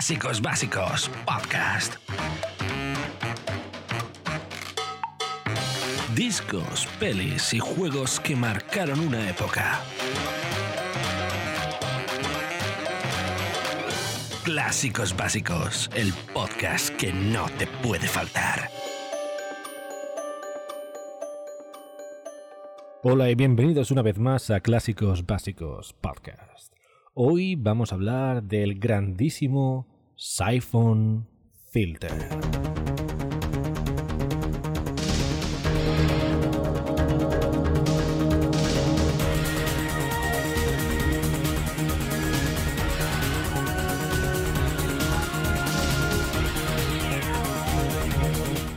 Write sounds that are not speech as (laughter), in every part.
Clásicos Básicos Podcast. Discos, pelis y juegos que marcaron una época. Clásicos Básicos, el podcast que no te puede faltar. Hola y bienvenidos una vez más a Clásicos Básicos Podcast. Hoy vamos a hablar del grandísimo Siphon Filter.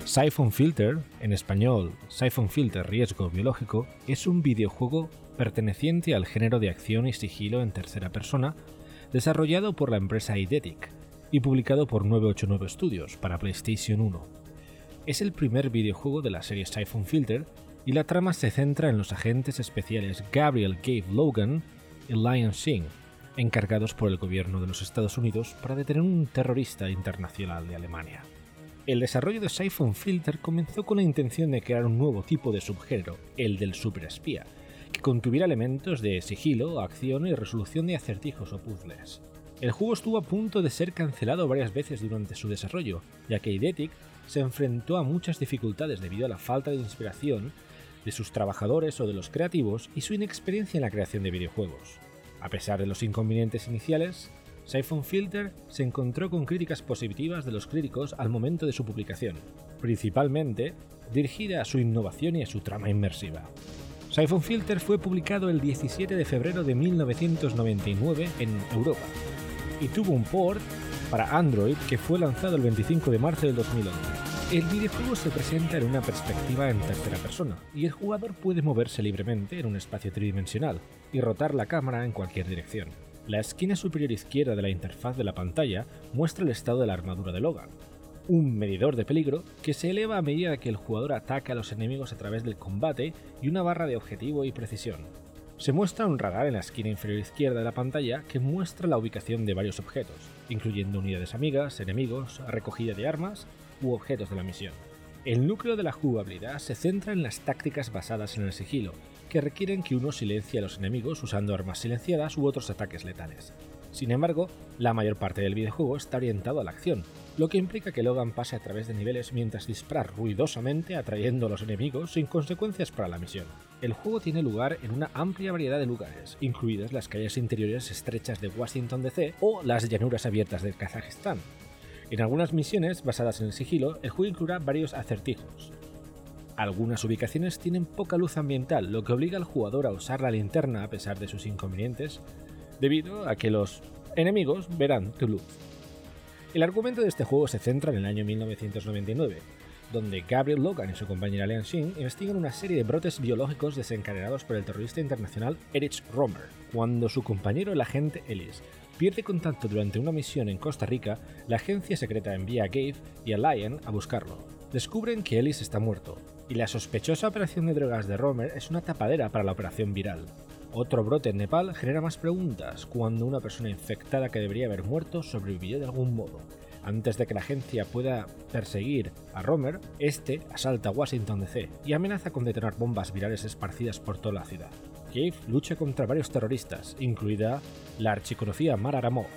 Siphon Filter, en español Siphon Filter Riesgo Biológico, es un videojuego perteneciente al género de acción y sigilo en tercera persona, desarrollado por la empresa Eidetic y publicado por 989 Studios para PlayStation 1. Es el primer videojuego de la serie Siphon Filter y la trama se centra en los agentes especiales Gabriel Cave Logan y Lion Singh, encargados por el gobierno de los Estados Unidos para detener un terrorista internacional de Alemania. El desarrollo de Siphon Filter comenzó con la intención de crear un nuevo tipo de subgénero, el del superespía, que contuviera elementos de sigilo, acción y resolución de acertijos o puzzles. El juego estuvo a punto de ser cancelado varias veces durante su desarrollo, ya que Eidetic se enfrentó a muchas dificultades debido a la falta de inspiración de sus trabajadores o de los creativos y su inexperiencia en la creación de videojuegos. A pesar de los inconvenientes iniciales, Siphon Filter se encontró con críticas positivas de los críticos al momento de su publicación, principalmente dirigida a su innovación y a su trama inmersiva. Siphon Filter fue publicado el 17 de febrero de 1999 en Europa y tuvo un port para Android que fue lanzado el 25 de marzo del 2011. El videojuego se presenta en una perspectiva en tercera persona y el jugador puede moverse libremente en un espacio tridimensional y rotar la cámara en cualquier dirección. La esquina superior izquierda de la interfaz de la pantalla muestra el estado de la armadura de Logan, un medidor de peligro que se eleva a medida que el jugador ataca a los enemigos a través del combate y una barra de objetivo y precisión. Se muestra un radar en la esquina inferior izquierda de la pantalla que muestra la ubicación de varios objetos, incluyendo unidades amigas, enemigos, recogida de armas u objetos de la misión. El núcleo de la jugabilidad se centra en las tácticas basadas en el sigilo, que requieren que uno silencie a los enemigos usando armas silenciadas u otros ataques letales. Sin embargo, la mayor parte del videojuego está orientado a la acción, lo que implica que Logan pase a través de niveles mientras dispara ruidosamente atrayendo a los enemigos sin consecuencias para la misión. El juego tiene lugar en una amplia variedad de lugares, incluidas las calles interiores estrechas de Washington DC o las llanuras abiertas de Kazajistán. En algunas misiones basadas en el sigilo, el juego incluirá varios acertijos, algunas ubicaciones tienen poca luz ambiental, lo que obliga al jugador a usar la linterna a pesar de sus inconvenientes, debido a que los enemigos verán tu luz. El argumento de este juego se centra en el año 1999, donde Gabriel Logan y su compañera Lian Xin investigan una serie de brotes biológicos desencadenados por el terrorista internacional Erich Romer, cuando su compañero el agente Ellis pierde contacto durante una misión en Costa Rica, la agencia secreta envía a Gabe y a Lion a buscarlo. Descubren que Ellis está muerto, y la sospechosa operación de drogas de Romer es una tapadera para la operación viral. Otro brote en Nepal genera más preguntas cuando una persona infectada que debería haber muerto sobrevivió de algún modo. Antes de que la agencia pueda perseguir a Romer, este asalta Washington DC y amenaza con detonar bombas virales esparcidas por toda la ciudad. Cave lucha contra varios terroristas, incluida la archiconocida Mara Aramov.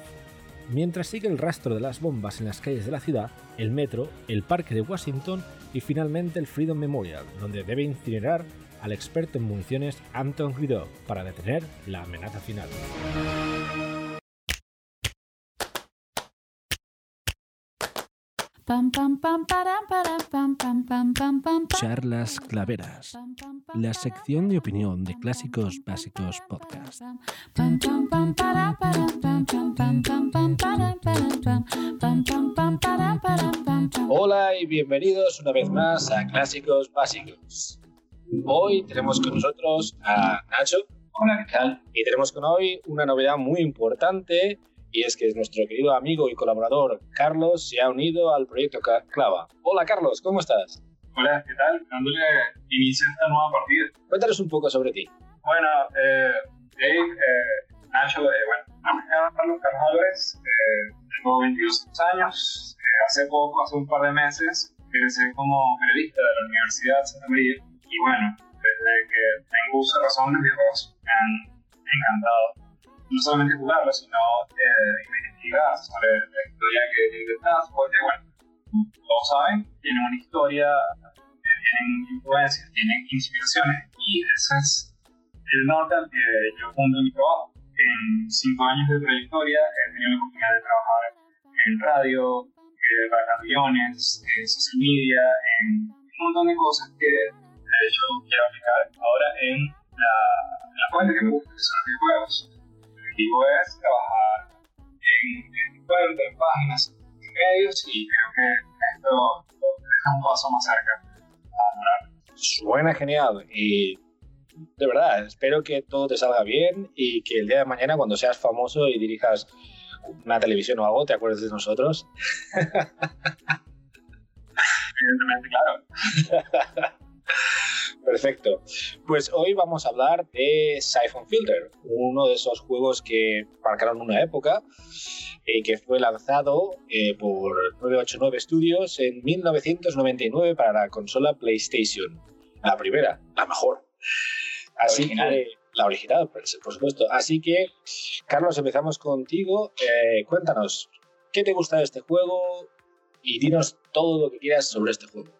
Mientras sigue el rastro de las bombas en las calles de la ciudad, el metro, el parque de Washington y finalmente el Freedom Memorial, donde debe incinerar al experto en municiones Anton Guido para detener la amenaza final. Charlas Claveras, la sección de opinión de Clásicos Básicos Podcast. Hola y bienvenidos una vez más a Clásicos Básicos. Hoy tenemos con nosotros a Nacho. Hola, ¿qué tal? Y tenemos con hoy una novedad muy importante y es que nuestro querido amigo y colaborador Carlos se ha unido al proyecto Clava. Hola Carlos, ¿cómo estás? Hola, ¿qué tal? Dándole inicio a esta nueva partida. Cuéntanos un poco sobre ti. Bueno, eh, Dave, eh, Nacho, eh, bueno, Carlos Carlos Álvarez, eh, tengo 22 años. Eh, hace poco, hace un par de meses, empecé como periodista de la Universidad de Santa María. Y bueno, desde que tengo uso razón, los videojuegos me han encantado. No solamente jugarlos, sino eh, investigar sobre la historia que detrás, porque bueno, todos saben, tienen una historia, tienen influencias, tienen inspiraciones, y ese es el norte al que yo fundo mi trabajo. En cinco años de trayectoria he tenido la oportunidad de trabajar en radio, eh, para aviones, en social media, en un montón de cosas que de hecho quiero aplicar ahora en la, la fuente que me gusta, que son los videojuegos. El objetivo es trabajar en, en, en páginas, en medios y creo que esto es un paso más cerca. Suena genial y de verdad, espero que todo te salga bien y que el día de mañana cuando seas famoso y dirijas una televisión o algo, te acuerdes de nosotros. Evidentemente, claro. (laughs) Perfecto. Pues hoy vamos a hablar de Siphon Filter, uno de esos juegos que marcaron una época y que fue lanzado eh, por 989 Studios en 1999 para la consola PlayStation. La primera, la mejor. Así original. que la original, por supuesto. Así que, Carlos, empezamos contigo. Eh, cuéntanos, ¿qué te gusta de este juego? Y dinos todo lo que quieras sobre este juego.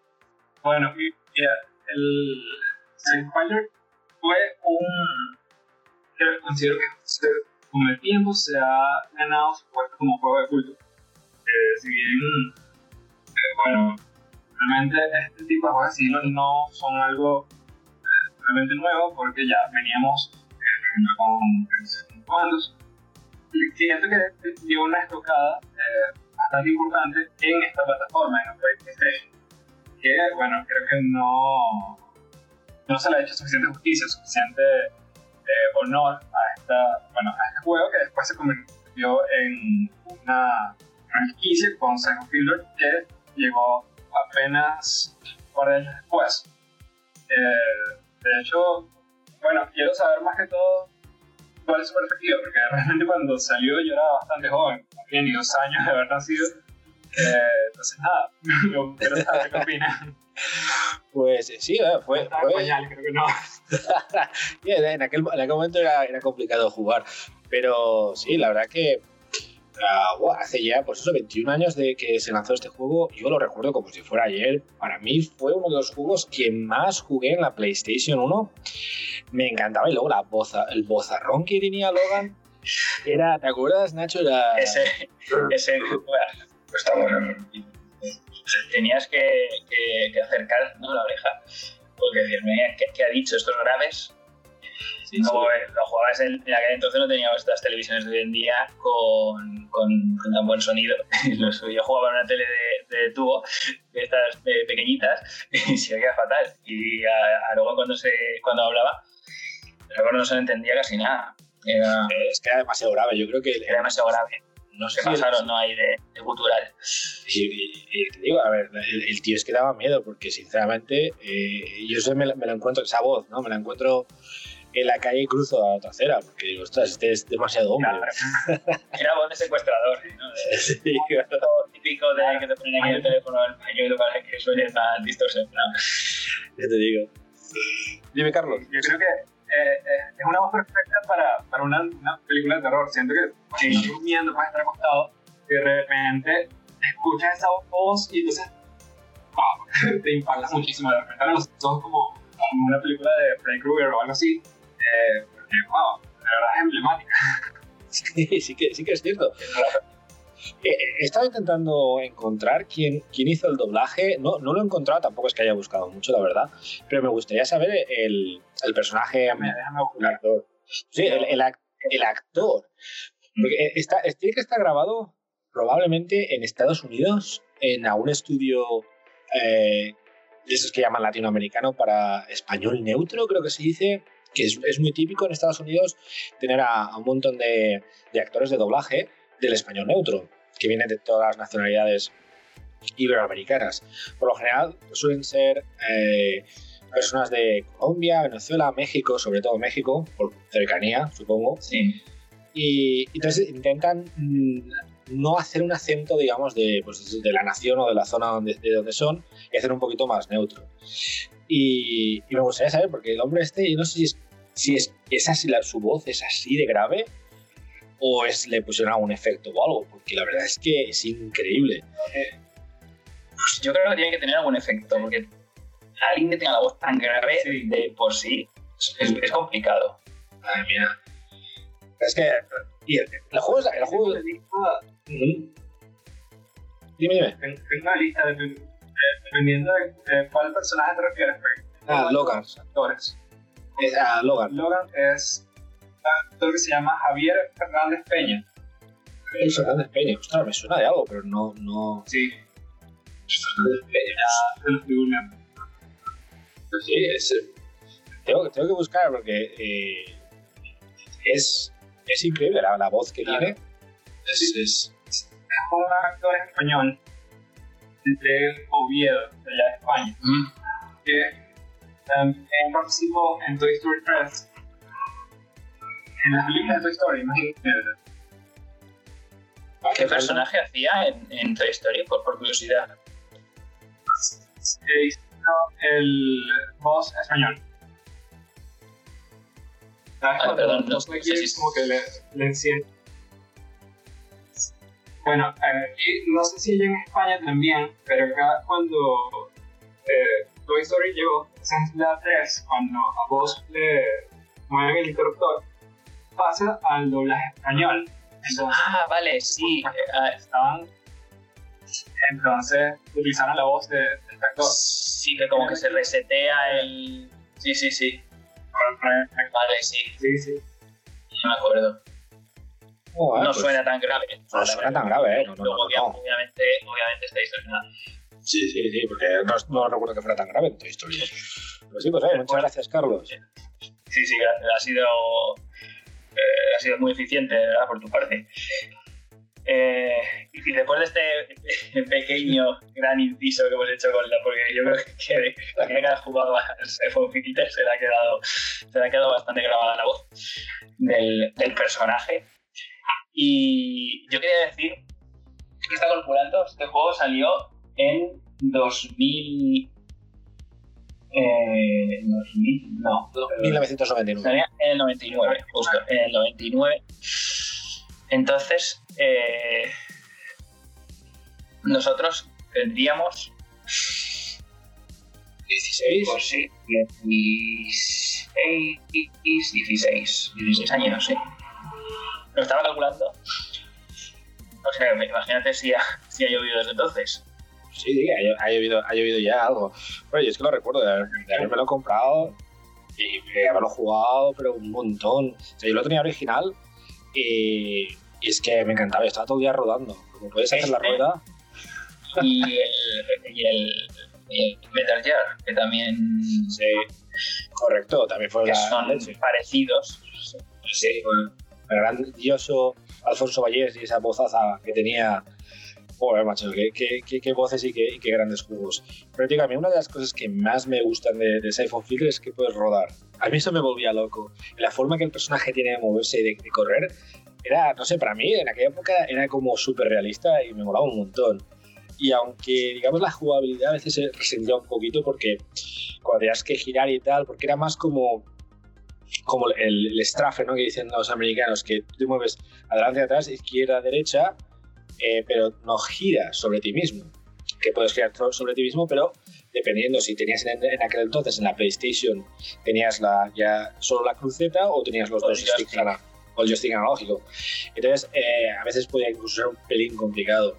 Bueno, mira, el Sidefinder fue un. Que considero que con el tiempo se ha ganado su puesto como juego de culto. Eh, si bien, eh, bueno, realmente este tipo de juegos estilo no son algo eh, realmente nuevo porque ya veníamos eh, con comandos. Siento que dio una estocada eh, bastante importante en esta plataforma, en la PlayStation que, bueno, creo que no, no se le ha hecho suficiente justicia, suficiente eh, honor a, esta, bueno, a este juego que después se convirtió en una franquicia con Psycho Killer que llegó apenas un par de años después. Eh, de hecho, bueno, quiero saber más que todo cuál es su perspectiva, porque realmente cuando salió yo era bastante joven, no tenía ni dos años de haber nacido. Eh, entonces, nada, (laughs) yo quiero saber qué opinan. Pues eh, sí, eh, fue, fue- creo que no. (laughs) Bien, en, aquel, en aquel momento era, era complicado jugar, pero sí, la verdad que ah, buah, hace ya, pues eso, 21 años de que se lanzó este juego, yo lo recuerdo como si fuera ayer. Para mí fue uno de los juegos que más jugué en la PlayStation 1. Me encantaba y luego la boza, el bozarrón que tenía Logan. Era, ¿te acuerdas, Nacho? Era... Ese, ese bueno, (laughs) está bueno. Tenías que, que, que acercar ¿no? la oreja, porque decirme, ¿qué, qué ha dicho? ¿Estos graves? Sí, no, sí. eh, lo jugabas en, en aquel entonces no teníamos estas televisiones de hoy en día con, con, con tan buen sonido. (laughs) Yo jugaba en una tele de, de tubo, de estas eh, pequeñitas, (laughs) y se oía fatal. Y a, a luego cuando, se, cuando hablaba, luego no se entendía casi nada. Era, Es que era demasiado grave, yo creo que... era demasiado grave. No Se si- pasaron, no hay de, de gutural. Y, y- y te digo, a ver, el, el tío es que daba miedo, porque sinceramente, eh, yo sé, me, la- me la encuentro, esa voz, ¿no? Me la encuentro en la calle y cruzo a la trasera, porque digo, ostras, este es demasiado hombre. (laughs) Era voz de secuestrador, ¿no? De- (laughs) Sí, Lo típico de que te ponen aquí el teléfono al pañuelo para que suene más distorsionado. ya te digo. Dime, Carlos. Yo creo que eh, eh, es una voz perfecta para, para una, una película de terror. Siento que si estás durmiendo, puedes estar acostado y de repente escuchas esa voz y entonces wow, (laughs) te impactas muchísimo. De repente los ojos como como una película de Freddy Krueger o algo así. Eh, porque, wow, de verdad es emblemática. (laughs) Sí, sí que, sí que es cierto. Eh, eh, He estado intentando encontrar quién, quién hizo el doblaje. No, no lo he encontrado, tampoco es que haya buscado mucho, la verdad. Pero me gustaría saber el, el personaje. El actor. Sí, el, el ac- el actor. Porque eh, está, tiene que estar grabado probablemente en Estados Unidos, en algún estudio eh, de esos que llaman latinoamericano para español neutro, creo que se dice, que es, es muy típico en Estados Unidos tener a, a un montón de, de actores de doblaje del español neutro, que vienen de todas las nacionalidades iberoamericanas. Por lo general suelen ser eh, personas de Colombia, Venezuela, México, sobre todo México, por cercanía, supongo. Sí. Y entonces intentan mm, no hacer un acento, digamos, de, pues, de la nación o de la zona donde, de donde son y hacer un poquito más neutro. Y, y me gustaría saber, porque el hombre este, yo no sé si es, si es, es así, la, su voz es así de grave o es le pusieron algún efecto o algo, porque la verdad es que es increíble. Pues yo creo que tiene que tener algún efecto, porque alguien que tenga la voz tan grave de por sí es, es complicado. Ay, mira. Es que. Y el, el juego es. El juego, Tengo lista-. Dime, dime. tengo una lista de- de- dependiendo de, de cuál personaje te refieres. porque Ah, Logan. actores. Es, ah, Logan. Logan es actor que se llama Javier Fernández Peña. El Fernández Peña. Ostras, me suena de algo, pero no. no... Sí, Fernández Peña. Pues sí, es, eh, tengo, tengo que buscar porque eh, es, es increíble la, la voz que Claro. tiene. Es, es- Es un actor español de Oviedo, de allá de España. Mm. que también participó en Toy Story 3. En las películas de Toy Story, imagínate. ¿Qué personaje hacía en, en Toy Story? Por, por curiosidad. Que hizo el boss español. ¿Sabes Ah, perdón, no- no sé si- como que le, le enciende? Bueno, aquí, no sé si en España también, pero acá cuando eh, Toy Story llegó, esa es la 3, cuando a vos le mueven el interruptor, pasa al doblaje español. Entonces, Ah, vale, sí. eh, ah, estaban. Entonces, utilizaron la voz de, del actor. sí, que como que se resetea el. Sí, sí, sí. Vale, sí. Sí, sí. No me acuerdo. Oh, No pues, suena tan grave. No suena tan grave, ¿eh? No, no, Luego, no, obvia- no. Obviamente, obviamente esta historia. Sí, sí, sí, porque no, no recuerdo que fuera tan grave en Toy Story. Pues sí, pues eh, muchas gracias, Carlos. Sí, sí, ha sido, ha sido muy eficiente, ¿verdad? Por tu parte. Eh, y después de este (laughs) pequeño, gran inciso que hemos hecho con la, porque yo creo que la que ha jugado iPhone Filter se le ha quedado, se le ha quedado bastante grabada la voz del, del personaje. Y yo quería decir que está calculando, este juego salió en 2000. Eh, 2000 no, 1999. Salía en el 99, justo, en el 99. Entonces, eh, nosotros tendríamos 16. pues sí, 16, 16, 16 años, sí. Lo estaba calculando. O sea, imagínate si ha, si ha llovido desde entonces. Sí, sí, ha, ha llovido, ha llovido ya algo. Bueno, yo es que lo recuerdo de, de haberme lo comprado y de haberlo jugado, pero un montón. O sea, yo lo tenía original y, y es que me encantaba. Yo estaba todo el día rodando. Como puedes hacer la Este. rueda, Y el, y el, y el Metal Gear, que también sí, correcto, también fue que son leche. parecidos. Sí, el grandioso Alfonso Vallés y esa vozaza que tenía. Joder, macho, qué, qué, qué, qué voces y qué, y qué grandes juegos. Pero, tío, a mí una de las cosas que más me gustan de, de Siphon Filter es que puedes rodar. A mí eso me volvía loco. La forma que el personaje tiene de moverse y de, de correr era, no sé, para mí en aquella época era como súper realista y me molaba un montón. Y aunque, digamos, la jugabilidad a veces se resentía un poquito porque cuando tenías que girar y tal, porque era más como como el, el strafe, ¿no? Que dicen los americanos, que tú mueves adelante atrás, izquierda, derecha, eh, pero no giras sobre ti mismo. Que puedes girar sobre ti mismo, pero dependiendo si tenías en, en aquel entonces en la PlayStation, tenías la, ya solo la cruceta o tenías los O dos sticks o el joystick analógico. Entonces, eh, a veces podía incluso ser un pelín complicado.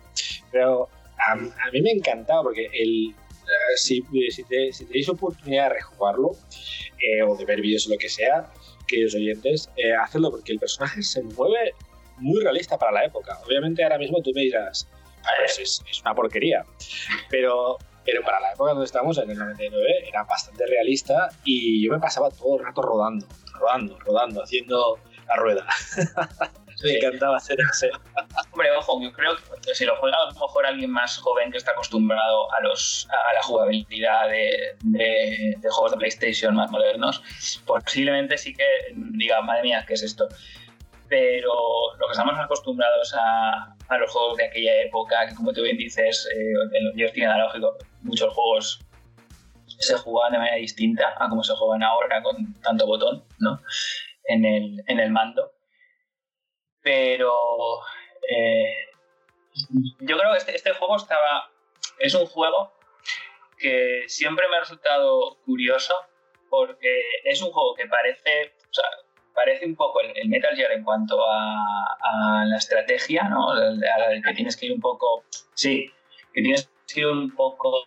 Pero a, a mí me encantaba porque el, eh, si, si, te, si tenéis oportunidad de rejugarlo eh, o de ver vídeos o lo que sea, queridos oyentes, eh, hacedlo porque el personaje se mueve muy realista para la época. Obviamente ahora mismo tú me dirás, pues es, es una porquería, pero, pero para la época donde estamos, en el 99, era bastante realista y yo me pasaba todo el rato rodando, rodando, rodando, haciendo la rueda. (laughs) me encantaba hacer eso. Hombre, ojo, yo creo que si lo juega a lo mejor alguien más joven que está acostumbrado a, los, a la jugabilidad de, de- de juegos de PlayStation más modernos, posiblemente sí que diga, madre mía, ¿qué es esto? Pero lo que estamos acostumbrados a, a los juegos de aquella época, que como tú bien dices, eh, en los videos tiene analógico, muchos juegos se jugaban de manera distinta a como se juegan ahora con tanto botón, ¿no? En el, en el mando. Pero eh, yo creo que este, este juego estaba. Es un juego que siempre me ha resultado curioso porque es un juego que parece. Parece un poco el, Metal Gear en cuanto a, la estrategia, ¿no? A la que tienes que ir un poco. Sí, que tienes que ir un poco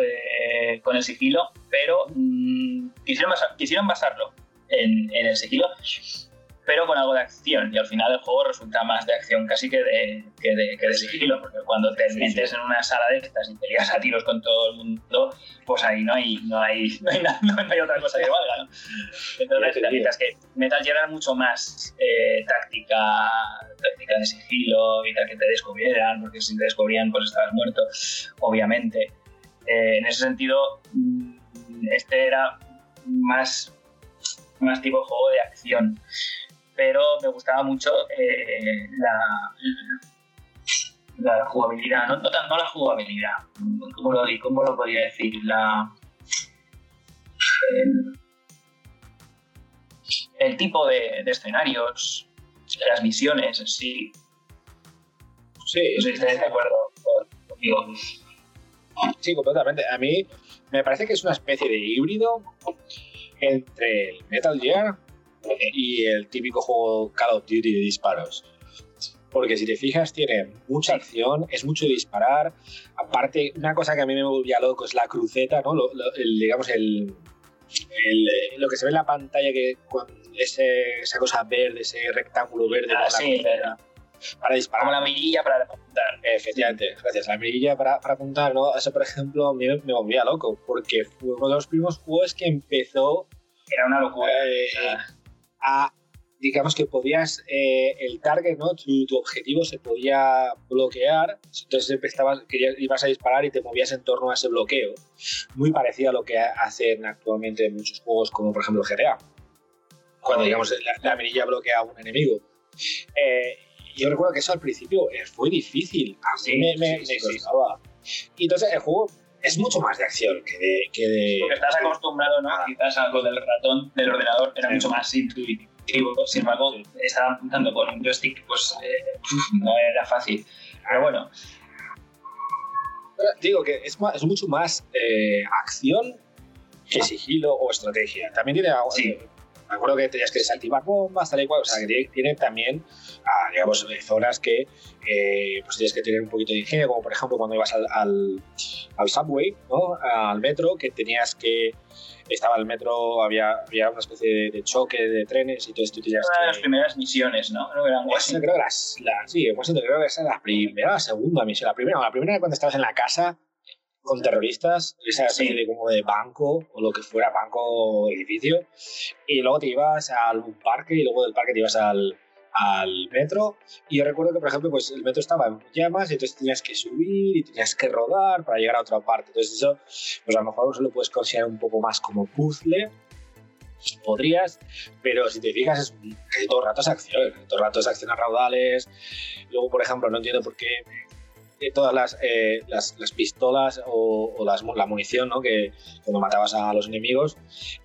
eh, con el sigilo, pero mm, quisieron, basarlo en, en el sigilo pero con algo de acción. Y al final el juego resulta más de acción casi que de, que de, que de sigilo, porque cuando te metes en una sala de estas y te lias a tiros con todo el mundo, pues ahí no hay, no hay, (laughs) no hay, nada, no hay otra cosa que valga. ¿no? Entonces, mientras que Metal Gear era mucho más eh, táctica, táctica de sigilo, evitar que te descubrieran, porque si te descubrían, pues estabas muerto, obviamente. Eh, en ese sentido, mm, este era más, más tipo juego de acción pero me gustaba mucho eh, la, la, jugabilidad, no, no, la jugabilidad, ¿cómo lo, cómo lo podría decir? La, el, tipo de, de, escenarios, las misiones en sí. Sí, no sé si estáis de acuerdo conmigo. Sí, completamente. A mí me parece que es una especie de híbrido entre el Metal Gear y el típico juego Call of Duty de disparos. Porque si te fijas, tiene mucha acción, es mucho disparar. Aparte, una cosa que a mí me volvía loco es la cruceta, ¿no? digamos, el, eh, lo que se ve en la pantalla, que ese, esa cosa verde, ese rectángulo verde ah, sí, para disparar. Como la mirilla para apuntar. Efectivamente, gracias. La mirilla para, para apuntar, ¿no? Eso, por ejemplo, a mí me, volvía loco, porque fue uno de los primeros juegos que empezó. Era una locura. Eh, digamos que podías, eh, el target, ¿no? Tu, objetivo se podía bloquear, entonces empezabas, querías, ibas a disparar y te movías en torno a ese bloqueo. Muy parecido a lo que hacen actualmente muchos juegos como por ejemplo GTA, cuando digamos la, la mirilla bloquea a un enemigo. Eh, yo recuerdo que eso al principio fue difícil, así me, me, costaba. Y entonces el juego es mucho más de acción que de... Que de... Porque estás acostumbrado, ¿no? Quizás algo del ratón del ordenador era mucho más intuitivo. Sin embargo, estaba apuntando con un joystick, pues eh, no era fácil. Pero bueno. Digo que es, es mucho más eh, acción que sigilo o estrategia. También tiene sí me acuerdo que tenías que desactivar bombas, tal y cual, o sea, que tiene, también, ah, digamos, zonas que eh, pues tienes que tener un poquito de ingenio, como por ejemplo cuando ibas al, al, subway, ¿no? al metro, que tenías que, estaba el metro, había, había una especie de, choque de trenes y todo esto. Una de las primeras misiones, ¿no? ¿No eran creo que la, sí, pues creo que esa era la primera, la segunda misión. La primera, la primera cuando estabas en la casa con terroristas, esa especie de como de banco o lo que fuera, banco edificio, y luego te ibas a algún parque y luego del parque te ibas al, al metro. Y yo recuerdo que por ejemplo pues el metro estaba en llamas y entonces tenías que subir y tenías que rodar para llegar a otra parte. Entonces eso pues a lo mejor se lo puedes considerar un poco más como puzzle podrías, pero si te fijas es casi todo el rato es acción, todo el rato es acción a raudales. Luego, por ejemplo, no entiendo por qué de todas las, eh, las, las, pistolas o, o las, la munición, ¿no? Que cuando matabas a los enemigos,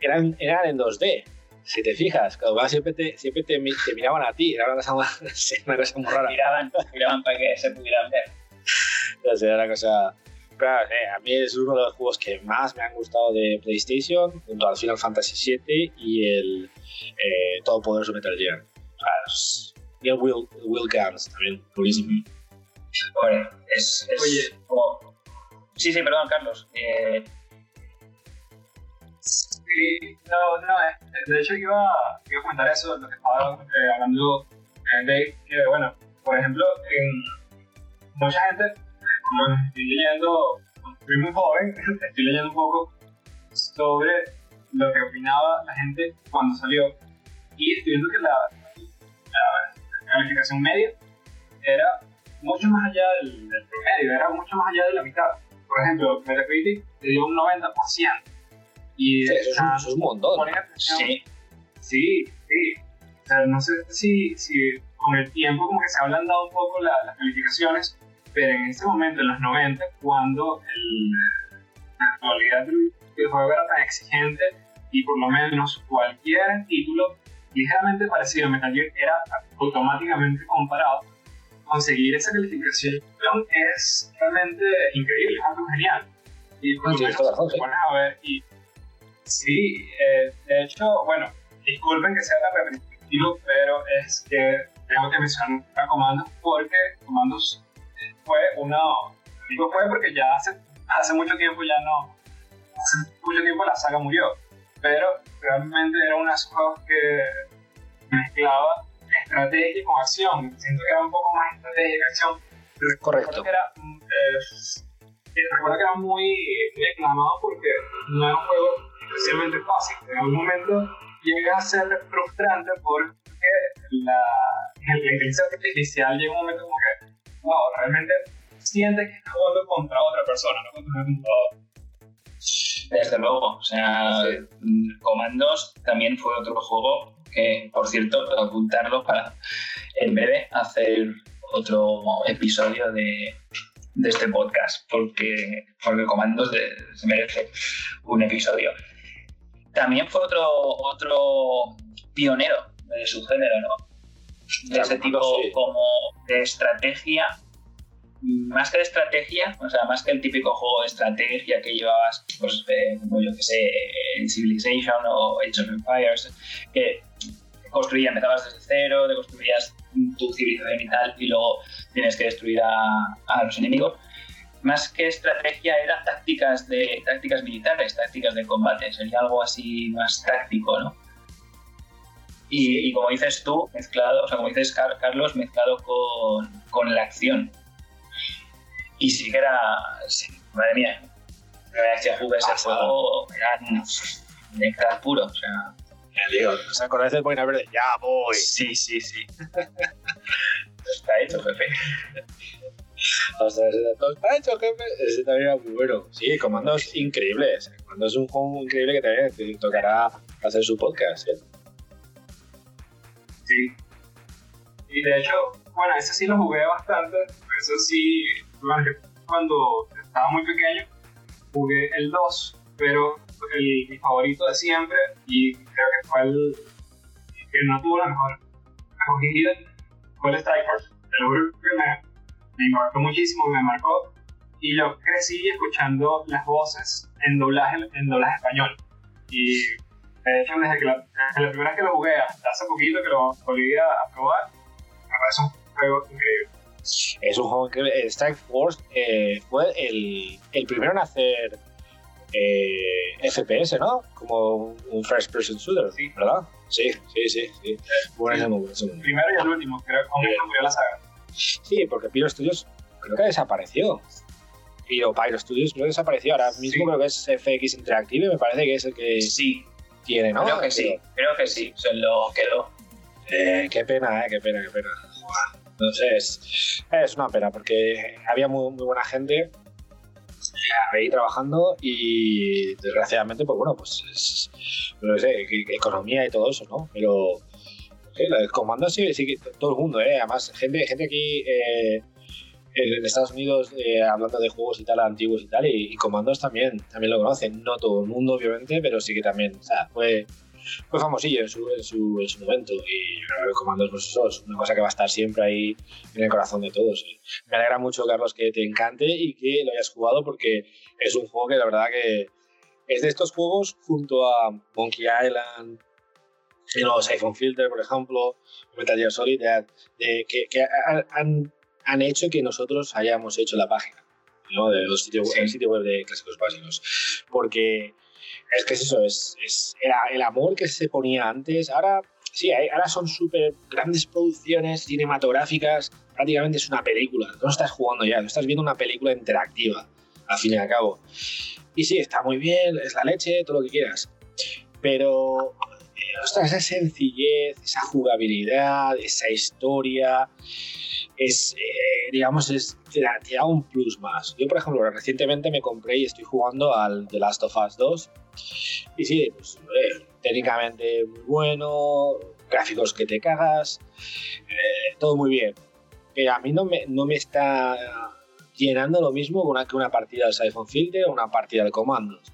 eran, eran en 2D. Si te fijas, cuando siempre, te, siempre te, te, miraban a ti, era una cosa, (laughs) una cosa muy rara. Miraban, miraban para que se pudieran ver. (laughs) Sé, era una cosa... Claro, eh, a mí es uno de los juegos que más me han gustado de PlayStation, junto al Final Fantasy VII y el eh, Todopoderoso Metal Gear. Y el Will, Will Guns, también, purísimo. Bueno, es, es Oye. Como... Sí, sí, perdón, Carlos. Eh... Sí, no, no, eh, de hecho iba, iba a comentar eso, lo que estaba eh, hablando eh, de que, bueno, por ejemplo, en mucha gente, como estoy leyendo, soy muy joven, (laughs) estoy leyendo un poco sobre lo que opinaba la gente cuando salió y estoy viendo que la, la calificación media era mucho más allá del, promedio, era mucho más allá de la mitad. Por ejemplo, Metacritic te dio un 90%. Y eso, es un, montón. Sí. Sí, sí. O sea, no sé si, si con el tiempo como que se hablan dado un poco las calificaciones, pero en ese momento, en los 90, cuando el, la actualidad del videojuego era tan exigente y por lo menos cualquier título ligeramente parecido a Metal Gear era automáticamente comparado, conseguir esa calificación es realmente increíble, es algo genial. Y por lo menos te pones a ver y sí, eh, de hecho, bueno, disculpen que sea tan repetitivo, pero es que tengo que mencionar a Comandos porque Comandos fue uno, digo fue porque ya hace, hace mucho tiempo ya no, hace mucho tiempo la saga murió, pero realmente era uno de esos juegos que mezclaba estrategia con acción, siento que era un poco más estrategia que acción. Correcto. Recuerdo que era, eh, recuerdo que era muy, muy aclamado porque no era un juego especialmente fácil. En algún momento llega a ser frustrante porque la, la inteligencia artificial llega un momento como que, wow, realmente sientes que estás jugando contra otra persona, no contra un computador. Desde luego, o sea, Comandos también fue otro juego que, por cierto, apuntarlo para en breve hacer otro episodio de, de este podcast, porque, porque Comandos de, se merece un episodio. También fue otro, otro pionero de su género, ¿no? De ese tipo sí. como de estrategia, más que de estrategia, o sea, más que el típico juego de estrategia que llevabas, pues, eh, como yo que sé, en Civilization o Age of Empires, que construías, empezabas desde cero, te construías tu civilización y tal, y luego tienes que destruir a, a los enemigos más que estrategia era tácticas de tácticas militares, tácticas de combate, sería algo así más táctico, ¿no? Y, y como dices tú, mezclado, o sea, como dices Car Carlos, mezclado con, con, la acción. Y sí que era, sí, madre mía, la primera vez que jugué ese juego era néctar puro, o sea... Digo, ¿os acordáis del Boina Verde? Ya voy. Sí, sí, sí. (laughs) Está hecho, jefe. Ostras, está hecho, jefe. Ese también era muy bueno. Sí, comandos increíbles. Cuando es un juego increíble que también te tocará hacer su podcast. ¿eh? Sí. Y de hecho, bueno, ese sí lo jugué bastante. Eso sí, cuando estaba muy pequeño, jugué el 2, pero el, mi favorito de siempre, y creo que fue el que no tuvo la mejor acogida, fue el Strike Force. Te que me, me impactó muchísimo, me marcó. Y yo crecí escuchando las voces en doblaje, en doblaje español. Y de hecho, desde, que la, desde la primera vez que lo jugué hasta hace poquito que lo volví a probar, me parece un juego increíble. Es un juego increíble. Strike Force eh, fue el, el, primero en hacer eh, FPS, ¿no? Como un first person shooter, sí. ¿verdad? Sí, sí, sí. sí. Buenísimo, buenísimo. El primero y el último, creo que murió la saga. Sí, porque Pyro Studios creo que desapareció. Pyro, Pyro Studios creo que desapareció. Ahora mismo sí. creo que es FX Interactive, me parece que es el que sí. tiene, ¿no? Creo que sí, creo que sí, se lo quedó. Eh, qué pena, eh, qué pena, qué pena. Entonces, es una pena porque había muy, muy buena gente ahí trabajando y desgraciadamente, pues bueno, pues es, no sé, economía y todo eso, ¿no? Pero sí, el comando sí, sí, todo el mundo, ¿eh? Además, gente, gente aquí eh, en Estados Unidos eh, hablando de juegos y tal, antiguos y tal, y, y, comandos también, también lo conocen. No todo el mundo, obviamente, pero sí que también, o sea, fue, fue famosillo en su, en su, en su momento. Y creo que comandos, pues es una cosa que va a estar siempre ahí en el corazón de todos. Me alegra mucho, Carlos, que te encante y que lo hayas jugado porque es un juego que la verdad que es de estos juegos junto a Monkey Island, y los iPhone Filter, por ejemplo, Metal Gear Solid, de, de, que, que han, han, hecho que nosotros hayamos hecho la página, ¿no? De los sitios, sí. el sitio web de Clásicos Básicos. Porque es que es eso, es, es era el amor que se ponía antes. Ahora, sí, ahora son súper grandes producciones cinematográficas, prácticamente es una película. No estás jugando ya, no estás viendo una película interactiva, al fin y al cabo. Y sí, está muy bien, es la leche, todo lo que quieras. Pero ostras, esa sencillez, esa jugabilidad, esa historia, es, eh, digamos, es, te, da, un plus más. Yo, por ejemplo, recientemente me compré y estoy jugando al The Last of Us 2. Y sí, pues, eh, técnicamente muy bueno, gráficos que te cagas, eh, todo muy bien. Pero a mí no me, no me está llenando lo mismo que una, que una partida de Siphon Filter o una partida de comandos.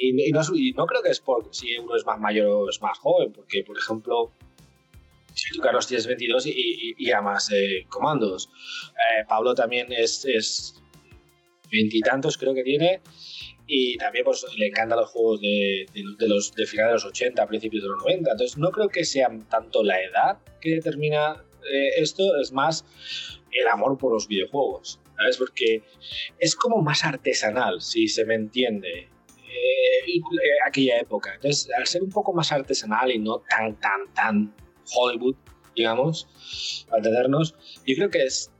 Y, y no, y no creo que es por si uno es más mayor o es más joven, porque, por ejemplo, si tú, Carlos, tienes 22 y, y, amas eh, comandos. Eh, Pablo también es, veintitantos, creo que tiene. Y también pues, le encantan los juegos de, de, de los de final de los 80, principios de los 90. Entonces, no creo que sea tanto la edad que determina eh, esto, es más el amor por los videojuegos. ¿Sabes? Porque es como más artesanal, si se me entiende. Aquella época. Entonces, al ser un poco más artesanal y no tan, tan, tan Hollywood, digamos, para entendernos, yo creo que es,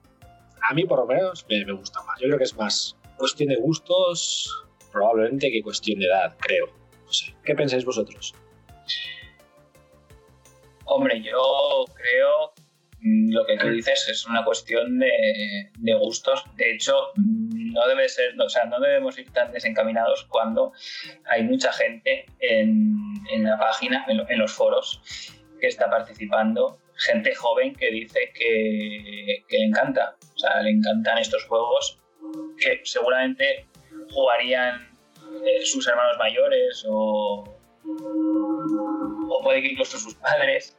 a mí por lo menos, me, me, gusta más. Yo creo que es más cuestión de gustos, probablemente, que cuestión de edad, creo. No sé, ¿qué pensáis vosotros? Hombre, yo creo lo que tú dices es una cuestión de, gustos. De hecho, no debe ser, o sea, no debemos ir tan desencaminados cuando hay mucha gente en, en la página, en, en, los foros, que está participando, gente joven que dice que, que le encanta, o sea, le encantan estos juegos que seguramente jugarían eh, sus hermanos mayores o, o puede que incluso sus padres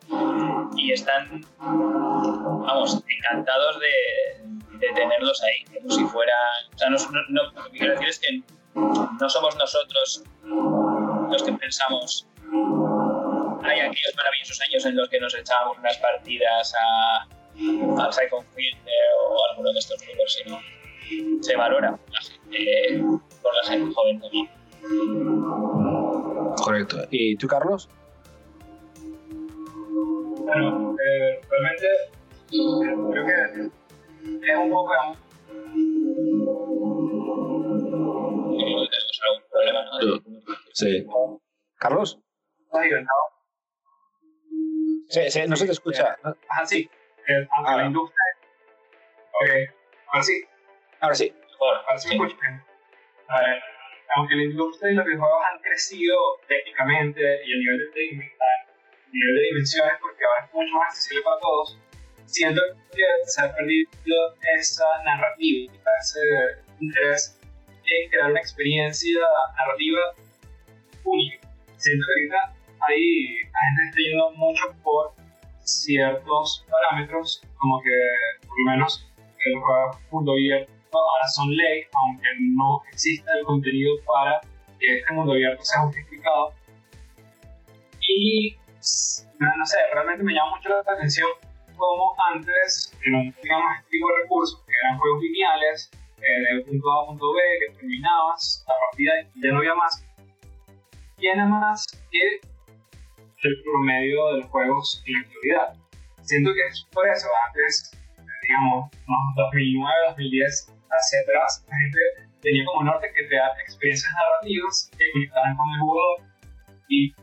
y están, vamos, encantados de, de tenerlos ahí, como si fueran, o sea, no, no, lo que quiero decir es que no somos nosotros los que pensamos hay aquellos maravillosos años en los que nos echábamos unas partidas a, al Siphon o alguno de estos juegos, sino se valora por la gente, por la gente joven también. Correcto. ¿Y tú, Carlos? Bueno, eh, realmente creo que es un poco... ¿Tenemos algún problema? ¿no? Sí. ¿Carlos? Sí, sí, no se te escucha. Ah, sí. Eh, ah, la industria. Ok, ahora sí. Ahora sí. Ahora sí me escuchan. A ver, aunque la industria y los videojuegos han crecido técnicamente y a nivel de a nivel de dimensiones, porque ahora es mucho más accesible para todos, siento que se ha perdido esa narrativa, ese interés en crear una experiencia narrativa única. Siento que ahorita hay gente está yendo mucho por ciertos parámetros, como que por lo menos el mundo abierto ahora son ley, aunque no exista el contenido para que este mundo abierto sea justificado. Y no sé, realmente me llama mucho la atención como antes, en un digamos, este tipo de recursos, que eran juegos lineales, eh, de punto A a punto B, que terminabas la partida y ya no había más, tiene más que el promedio de los juegos en la actualidad. Siento que es por eso, antes, digamos, 2009, 2010, hacia atrás, la gente tenía como norte que crear experiencias narrativas que conectaran con el jugador y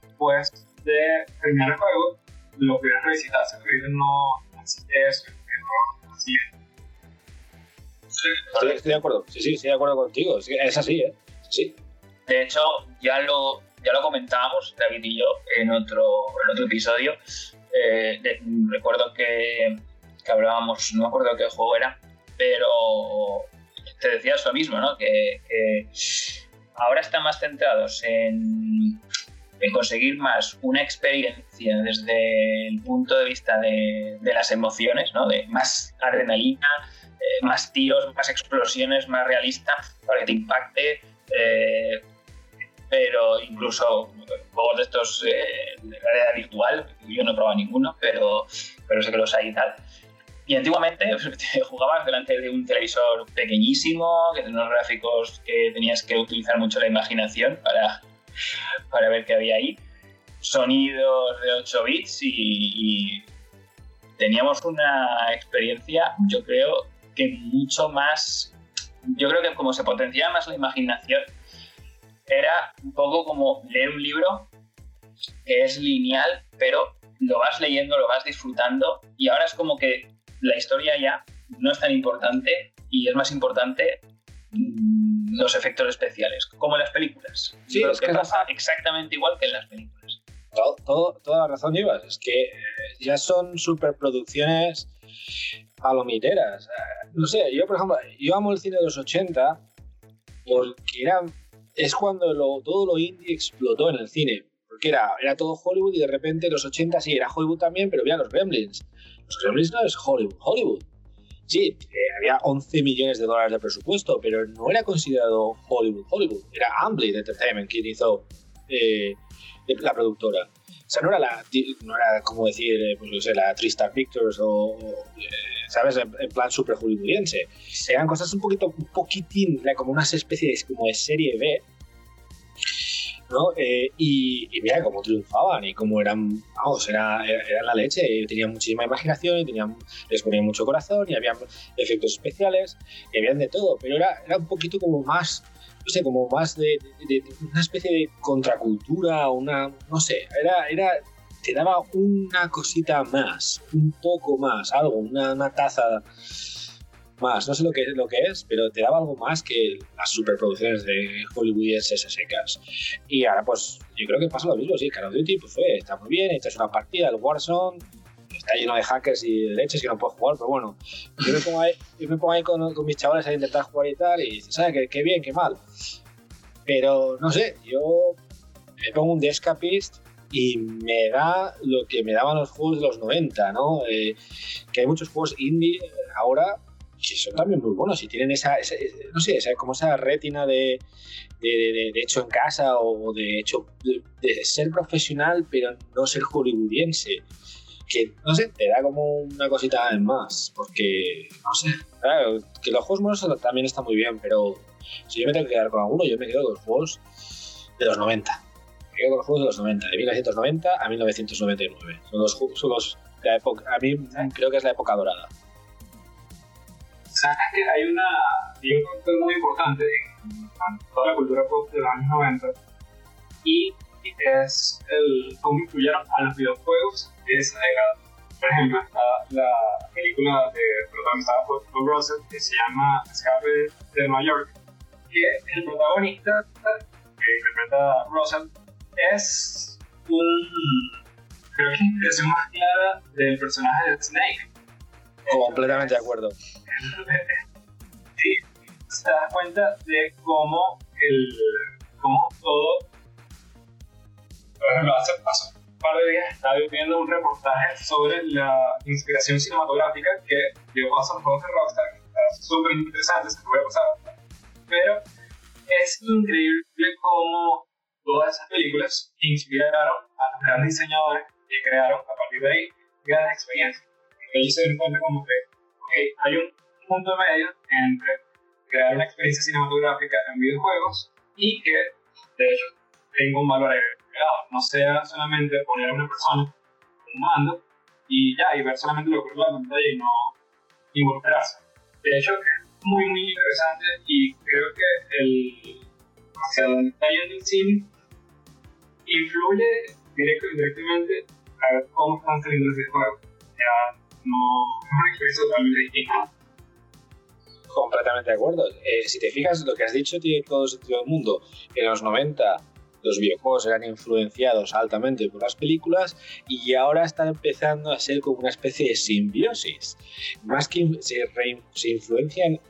después de terminar el juego, lo pudieran revisitar. Pero no existe eso, no así Estoy, estoy, de acuerdo, sí, sí, estoy de acuerdo contigo. Es así, ¿eh? Sí. De hecho, ya lo, ya lo comentábamos, David y yo, en otro, en otro episodio. Eh, de, recuerdo que, que, hablábamos, no me acuerdo qué juego era, pero te decía eso mismo, ¿no? Que, ahora están más centrados en, conseguir más una experiencia desde el punto de vista de, de las emociones, ¿no? De más adrenalina, eh, más tiros, más explosiones, más realista, para que te impacte. Eh, pero incluso juegos de estos eh, de realidad virtual, yo no he probado ninguno, pero, pero sé que los hay y tal. Y antiguamente (laughs) jugabas delante de un televisor pequeñísimo, que tenía unos gráficos que tenías que utilizar mucho la imaginación para, para ver qué había ahí. Sonidos de 8 bits y, y teníamos una experiencia, yo creo que mucho más. Yo creo que como se potenciaba más la imaginación, era un poco como leer un libro que es lineal, pero lo vas leyendo, lo vas disfrutando y ahora es como que la historia ya no es tan importante y es más importante mm, los efectos especiales, como en las películas. Sí, es que pasa exactamente igual que en las películas. Todo, todo, toda la razón llevas. Es que eh, ya son superproducciones palomiteras. No sé, yo por ejemplo, yo amo el cine de los 80 porque era, es cuando lo, todo lo indie explotó en el cine. Porque era, era todo Hollywood y de repente los 80 sí, era Hollywood también, pero había los Gremlins. Los no es Hollywood. Hollywood. Sí, eh, había 11 millones de dólares de presupuesto, pero no era considerado Hollywood. Hollywood. Era Amblin Entertainment quien hizo eh, la productora. O sea, no era, la, no era como decir, eh, pues no sé, la Tristar Pictures o, ¿sabes? En, plan super hollywoodiense. Eran cosas un poquito, un poquitín, como una especie como de serie B, ¿no? Eh, y, mira cómo triunfaban y cómo eran, vamos, era, eran la leche, tenían muchísima imaginación tenían, les ponían mucho corazón y había efectos especiales y habían de todo, pero era, era un poquito como más, no sé, como más de, una especie de contracultura, una, no sé, era, era, te daba una cosita más, un poco más, algo, una, una taza más. No sé lo que, lo que es, pero te daba algo más que las superproducciones de Hollywood esas secas. Y ahora, pues, yo creo que pasa lo mismo, sí. Call of Duty, pues está muy bien, echas una partida, el Warzone, está lleno de hackers y de leches que no puedes jugar, pero bueno, yo me pongo ahí, yo me pongo ahí con, con, mis chavales a intentar jugar y tal, y dices, ¿sabes? Qué, qué bien, qué mal. Pero, no sé, yo me pongo un The Escapist y me da lo que me daban los juegos de los 90, ¿no? Eh, que hay muchos juegos indie ahora que son también muy buenos y tienen esa, no sé, esa, como esa rétina de, de, de, hecho en casa o de hecho de, ser profesional pero no ser hollywoodiense que no sé, te da como una cosita más porque no sé, claro, que los juegos buenos también están muy bien pero si yo me tengo que quedar con alguno yo me quedo con los juegos de los 90 me quedo con los juegos de los 90 de 1990 a 1999 son los, son los la época, a mí creo que es la época dorada que hay una, un factor muy importante en toda la cultura pop de los años 90 y es el cómo influyeron a los videojuegos de esa década. Por ejemplo, está la película de, protagonizada por Bob Russell que se llama Escape de Nueva York, que el protagonista que interpreta Russell es un creo que expresión más clara del personaje de Snake. Completamente de acuerdo sí, te das cuenta de cómo, el, cómo todo. Por ejemplo, hace, hace un par de días estaba viendo un reportaje sobre la inspiración cinematográfica que dio paso a los juegos de Rockstar, que súper interesante, se puede pasar. Pero es increíble cómo todas esas películas inspiraron a los grandes diseñadores y crearon a partir de ahí grandes experiencias. Se dieron cuenta como que hay un punto medio entre crear una experiencia cinematográfica en videojuegos y que, de hecho, tenga un valor agregado. No sea solamente poner a una persona un mando y ya, y ver solamente lo que ocurre en la pantalla y no involucrarse. De hecho, es muy, muy interesante y creo que el hacia donde está yendo el cine influye directo o indirectamente a ver cómo están saliendo los videojuegos. No es una totalmente distinta completamente de acuerdo. Eh, si te fijas, lo que has dicho tiene todo sentido del mundo. En los 90 los videojuegos eran influenciados altamente por las películas y ahora están empezando a ser como una especie de simbiosis. Más que se, se influencian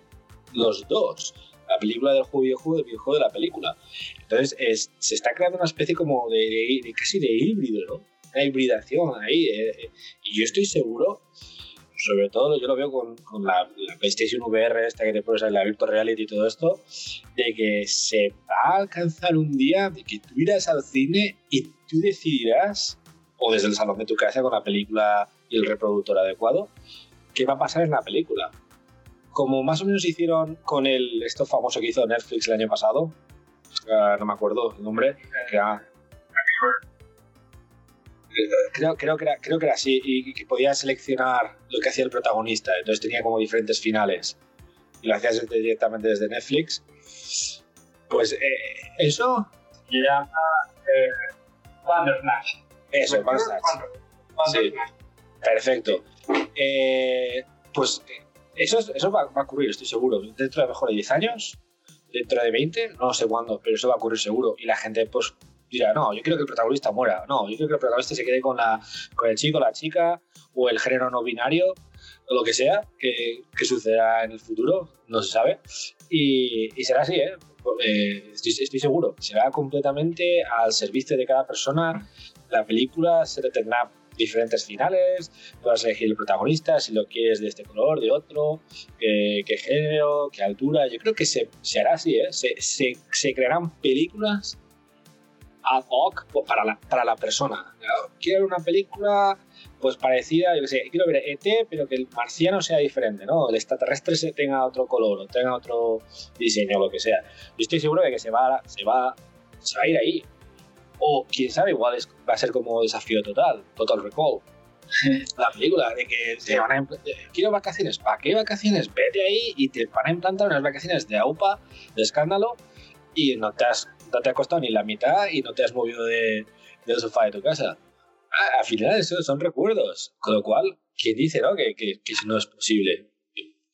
los dos, la película del juego videojuego, el videojuego de la película. Entonces se está creando una especie como de, casi de híbrido, ¿no? Una hibridación ahí. Eh, eh, y yo estoy seguro sobre todo yo lo veo con, con la, PlayStation VR esta que te pones en la Virtual Reality y todo esto, de que se va a alcanzar un día de que tú irás al cine y tú decidirás, o desde el salón de tu casa con la película y el reproductor adecuado, qué va a pasar en la película. Como más o menos hicieron con el esto famoso que hizo Netflix el año pasado, uh, no me acuerdo el nombre, que era creo, creo, que era, creo que era así, y, que podía seleccionar lo que hacía el protagonista, entonces tenía como diferentes finales, y lo hacías directamente desde Netflix. Pues eh, eso... Se llama eh, Bandersnatch. Eso, Bandersnatch. Sí, perfecto. Eh, pues eso, eso va, va, a ocurrir, estoy seguro. Dentro de mejor de 10 años, dentro de 20, no sé cuándo, pero eso va a ocurrir seguro. Y la gente, pues, dirá, no, yo quiero que el protagonista muera, no, yo quiero que el protagonista se quede con, la, con el chico, la chica, o el género no binario, o lo que sea, que, que sucederá en el futuro, no se sabe. Y, y será así, ¿eh? Eh, estoy, seguro, será completamente al servicio de cada persona. La película se tendrá diferentes finales, puedes elegir el protagonista, si lo quieres de este color, de otro, qué género, qué altura. Yo creo que se, se hará así, ¿eh? se, se, se, crearán películas ad hoc para la, para la persona. Quiero una película pues parecida, yo que sé, quiero ver ET, pero que el marciano sea diferente, ¿no? El extraterrestre tenga otro color o tenga otro diseño lo que sea. Yo estoy seguro de que se va, se va, se va a ir ahí. O quién sabe, igual es, va a ser como desafío total, Total Recall. (laughs) La película de que te van a quiero vacaciones, ¿para qué vacaciones? Vete ahí y te van a implantar unas vacaciones de AUPA, de escándalo, y no te, has, no te ha costado ni la mitad y no te has movido de, del sofá de tu casa. Al final eso son recuerdos, con lo cual, ¿quién dice no? que, que, que eso no es posible?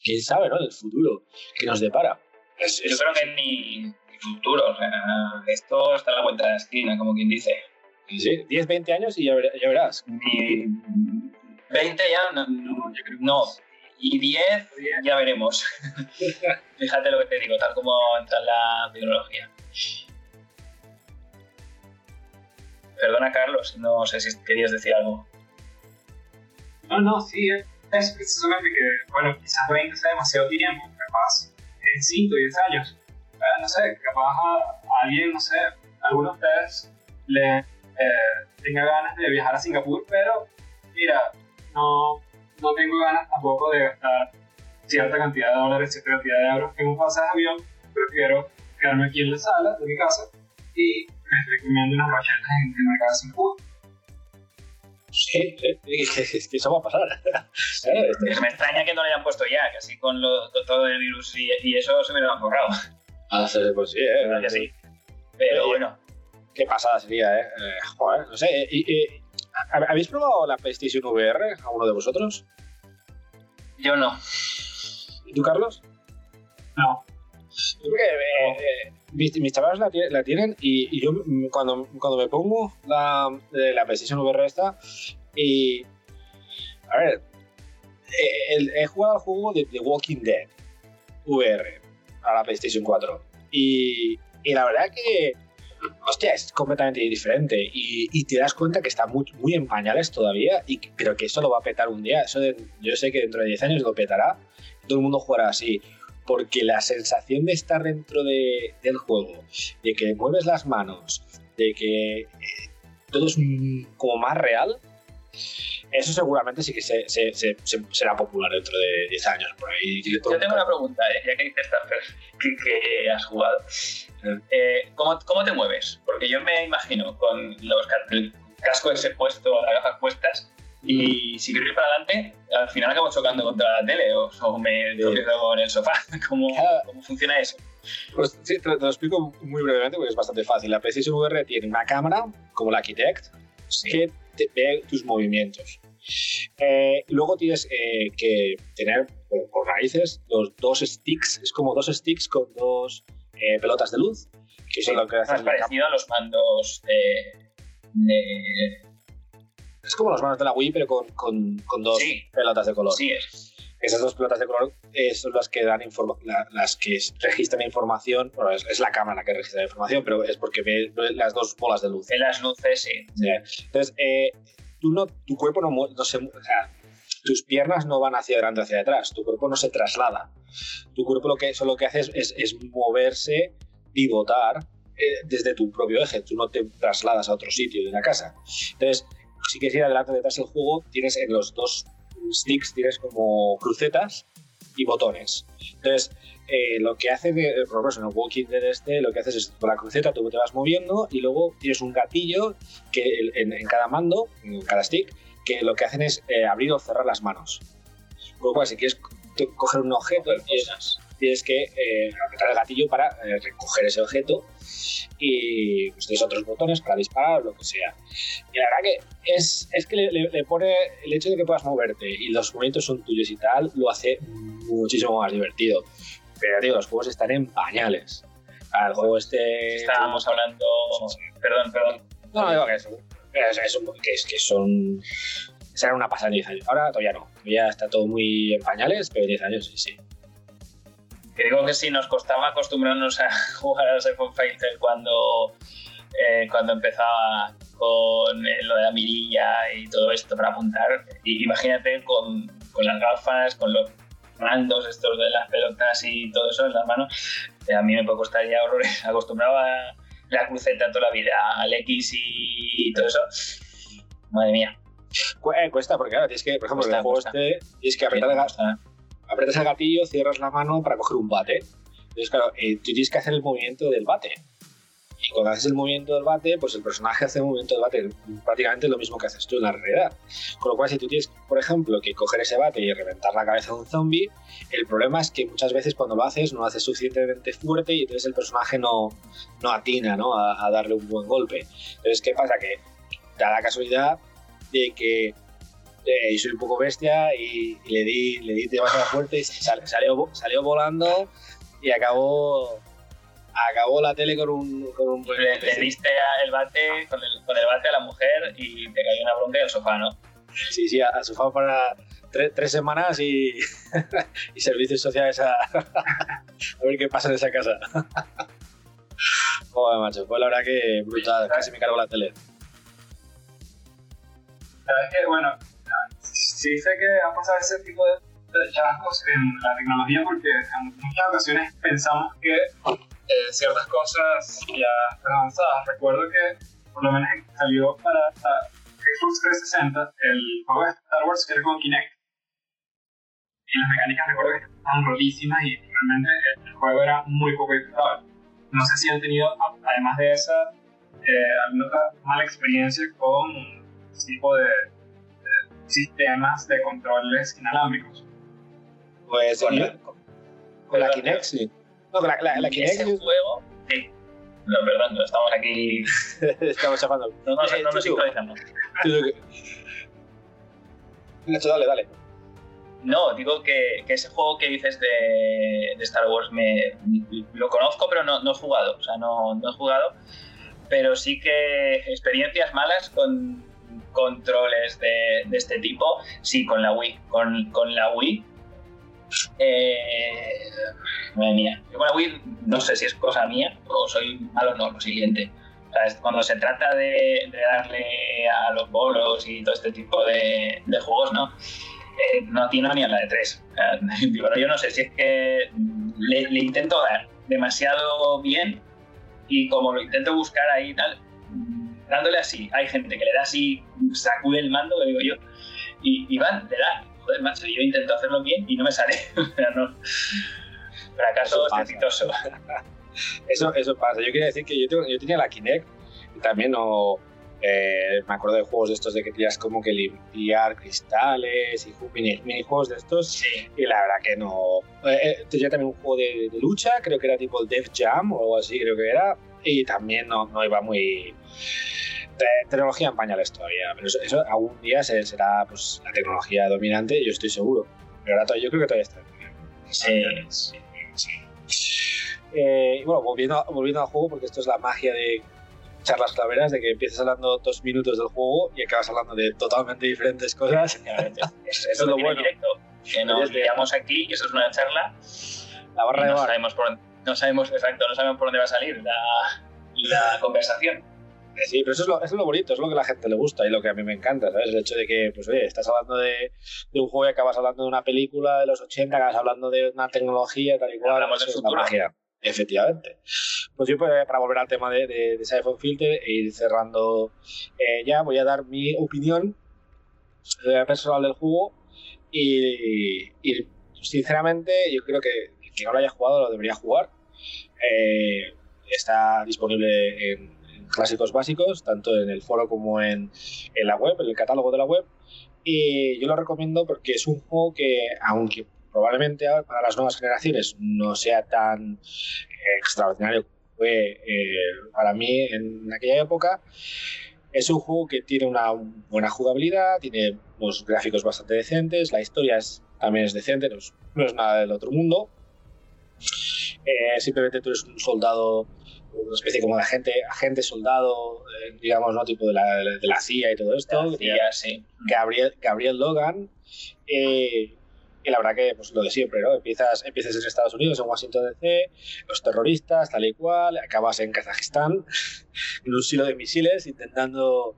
¿Quién sabe no? del futuro que nos depara? Es, es, Yo creo que ni, futuro. O sea, esto está a la vuelta de la esquina, como quien dice. Sí, 10, 20 años y ya, ya verás. Ni 20 ya, no, no, no. Y 10 ya veremos. (laughs) Fíjate lo que te digo, tal como entra la tecnología. Perdona, Carlos, no sé si querías decir algo. No, no, sí, es precisamente que, bueno, quizás 20 sea demasiado tiempo, capaz en 5, 10 años no sé, capaz a alguien, no sé, alguno de ustedes le eh, tenga ganas de viajar a Singapur, pero mira, no, no tengo ganas tampoco de gastar cierta cantidad de dólares, cierta cantidad de euros en un pasaje de avión, prefiero quedarme aquí en la sala de mi casa y me estoy comiendo unas galletas en, la casa de Singapur. Sí, es que eso va a pasar. me extraña que no le hayan puesto ya, que así con, lo, con todo el virus y, y eso se me lo han borrado. Ah, pues sí, ¿eh? sí. Pero bueno. Qué pasada sería, ¿eh? eh joder, no sé. ¿Habéis probado la PlayStation VR, alguno de vosotros? Yo no. ¿Y tú, Carlos? No. Yo creo que eh, mis, mis, chavales la, tienen y, yo cuando, cuando me pongo la, la PlayStation VR esta y... A ver, he jugado al juego de The Walking Dead VR a la PlayStation 4. Y, y la verdad que, hostia, es completamente diferente. Y, y, te das cuenta que está muy, muy en pañales todavía, y, pero que eso lo va a petar un día. Eso yo sé que dentro de 10 años lo petará. Todo el mundo jugará así. Porque la sensación de estar dentro de, del juego, de que mueves las manos, de que eh, todo es como más real, eso seguramente sí que se, se, se, será popular dentro de 10 años. Por ahí. Yo tengo una pregunta, ¿eh? ya que dices que, que has jugado. Eh, ¿cómo, ¿Cómo te mueves? Porque yo me imagino con los, el casco ese puesto, las gafas puestas, y si quiero ir para adelante, al final acabo chocando contra la tele o, o me quedo en el sofá. (laughs) ¿Cómo, ¿Cómo, funciona eso? Pues sí, te, te, lo explico muy brevemente porque es bastante fácil. La PlayStation VR tiene una cámara, como la Architect, sí. que te ve tus movimientos. Eh, luego tienes eh, que tener por, por, raíces los dos sticks, es como dos sticks con dos eh, pelotas de luz. Que sí, lo que es parecido a los mandos de, de, Es como los mandos de la Wii, pero con, con, con dos sí. pelotas de color. Sí, es. Esas dos pelotas de color eh, son las que dan la, las que registran información. Bueno, es, es, la cámara la que registra la información, pero es porque ve las dos bolas de luz. En las luces, sí. sí. Entonces, eh, tú no, tu cuerpo no, no se. O sea, tus piernas no van hacia adelante hacia atrás, tu cuerpo no se traslada. Tu cuerpo lo que, solo que hace es, es, es moverse, pivotar eh, desde tu propio eje, tú no te trasladas a otro sitio de la casa. Entonces, si quieres ir adelante detrás del juego, tienes en los dos sticks tienes como crucetas y botones. Entonces, eh, lo que hace, de, por ejemplo, en el Walking Dead este, lo que haces es con la cruceta tú te vas moviendo y luego tienes un gatillo que en, en cada mando, en cada stick, que lo que hacen es eh, abrir o cerrar las manos. Por lo cual, si quieres coger un objeto, tienes, tienes que eh, apretar el gatillo para eh, recoger ese objeto y pues, tienes otros botones para disparar o lo que sea. Y la verdad que es, es que le, le, le, pone el hecho de que puedas moverte y los movimientos son tuyos y tal, lo hace muchísimo más divertido. Pero digo, los juegos están en pañales. El juego este. Estábamos hablando. Perdón, perdón. No, digo que es, es, es un- que, es que son. Será una pasada en 10 años. Ahora todavía no. Ya está todo muy en pañales, pero 10 años sí, sí. Digo que sí, nos costaba acostumbrarnos a (laughs) jugar al iPhone Fighter cuando, eh, cuando empezaba con eh, lo de la mirilla y todo esto para apuntar. Y imagínate con, con las gafas, con los mandos estos de las pelotas y todo eso en las manos. Eh, a mí me puede costar ya horrores. (laughs) Acostumbraba a la cruceta toda la vida, al X y todo eso. Madre mía. Eh, cuesta, porque ahora tienes que, por ejemplo, en Cuesta, el juego cuesta. este, tienes que apretar el, ga- apretas el gatillo, cierras la mano para coger un bate. Entonces, claro, eh, tú tienes que hacer el movimiento del bate. Y cuando haces el movimiento del bate, pues el personaje hace el movimiento del bate prácticamente lo mismo que haces tú en la realidad. Con lo cual, si tú tienes, por ejemplo, que coger ese bate y reventar la cabeza de un zombie, el problema es que muchas veces cuando lo haces no lo haces suficientemente fuerte y entonces el personaje no, no atina ¿no? A, a darle un buen golpe. Entonces, ¿qué pasa? Que da la casualidad de que eh, soy un poco bestia y, y le di le di demasiado fuerte y sal- salió, salió volando y acabó acabó la tele con un, con un Le, le diste el bate con el, con el bate a la mujer y te cayó una bronca y al sofá, ¿no? sí sí al sofá para tre- tres semanas y, (laughs) y servicios sociales a, (laughs) a ver qué pasa en esa casa (laughs) Joder, macho, pues la verdad que brutal, casi me cargo la tele. Sabes que, bueno, sí sé que ha pasado ese tipo de, de chascos en la tecnología porque en muchas ocasiones pensamos que eh, ciertas cosas ya están avanzadas. Recuerdo que por lo menos salió para Xbox 360 el juego de Star Wars que era con Kinect. Y las mecánicas recuerdo que estaban rotísimas y realmente el, juego era muy poco disfrutable. No sé si han tenido, además de esa, eh, alguna otra mala experiencia con este tipo de sistemas de controles inalámbricos. Pues Con la- con la Kinect, sí. No, con la, la, la Kinect Ese juego. Sí. No, perdón, no estamos aquí. (laughs) estamos chapando. No, nos- Eh, no nos sincronizamos. Nacho, dale, dale. No, digo que, que ese juego que dices de, de Star Wars me lo conozco, pero no, no he jugado. O sea, no, no he jugado. Pero sí que experiencias malas con controles de, este tipo, sí, con la Wii. Con, la Wii. Eh, madre mía. Yo con la Wii no sé si es cosa mía o soy malo no, lo siguiente. O sea, cuando se trata de, darle a los bolos y todo este tipo de, juegos, ¿no? Eh, no atino ni a la de 3. (laughs) digo, no, yo no sé si es que le, le intento dar demasiado bien y como lo intento buscar ahí y tal, dándole así, hay gente que le da así, sacude el mando, que digo yo, y, y van, le da. Joder, macho, yo intento hacerlo bien y no me sale. (laughs) Pero no. Fracaso Eso estrepitoso. (laughs) Eso, eso pasa. Yo quería decir que yo, tengo- yo tenía la Kinect y también no. Eh, me acuerdo de juegos de estos de que tenías como que limpiar cristales y ju- mini, minijuegos de estos. Sí. Y la verdad que no. Eh, eh, tenía también un juego de, de lucha, creo que era tipo el Def Jam o algo así, creo que era. Y también no, no iba muy. te- tecnología en pañales todavía. Pero eso, eso algún día se- será pues, la tecnología dominante, yo estoy seguro. Pero ahora yo creo que todavía está. Sí, sí, sí. Eh, y bueno, volviendo, volviendo al juego, porque esto es la magia de charlas claveras, de que empiezas hablando dos minutos del juego y acabas hablando de totalmente diferentes cosas. (laughs) Eso es lo bueno. directo. Que nos liamos aquí y eso es una charla La y barra de no bar. sabemos por no sabemos exacto, no sabemos por dónde va a salir la, la (laughs) conversación. Sí, pero eso es, lo, eso es lo bonito, es lo que a la gente le gusta y lo que a mí me encanta, ¿sabes? El hecho de que, pues oye, estás hablando de, de un juego y acabas hablando de una película de los 80, acabas hablando de una tecnología, tal y cual. Hablamos la futuro. magia. Efectivamente. Pues yo, pues, para volver al tema de, de, de Filter e ir cerrando eh, ya, voy a dar mi opinión eh, personal del juego y, sinceramente yo creo que que no lo haya jugado lo debería jugar. Eh, está disponible en, en clásicos básicos, tanto en el foro como en, en la web, en el catálogo de la web. Y yo lo recomiendo porque es un juego que, aunque probablemente para las nuevas generaciones no sea tan extraordinario como fue eh, para mí en aquella época, es un juego que tiene una buena jugabilidad, tiene unos gráficos bastante decentes, la historia es, también es decente, no es, no es nada del otro mundo. eh, simplemente tú eres un soldado, una especie como de agente, agente soldado, eh, digamos, ¿no? Tipo de la, de la CIA y todo esto. La CIA, sí. Gabriel, Gabriel Logan. Y la verdad que, pues lo de siempre, ¿no? Empiezas, empiezas en Estados Unidos, en Washington DC, los terroristas, tal y cual, acabas en Kazajistán, (laughs) en un silo de misiles, intentando,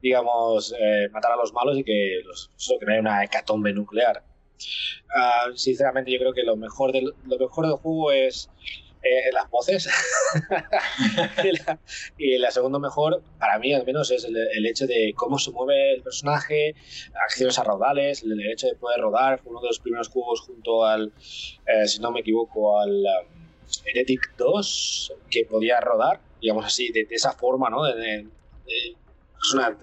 digamos, eh, matar a los malos y que, los, que no haya una hecatombe nuclear. Ah, sinceramente, yo creo que lo mejor lo mejor del juego es eh, las voces. (laughs) y, la, y la segundo mejor, para mí al menos, es el, hecho de cómo se mueve el personaje, acciones a raudales, el, el hecho de poder rodar. Fue uno de los primeros juegos junto al, eh, si no me equivoco, al um, Heretic 2, que podía rodar, digamos así, de, esa forma, ¿no? Es una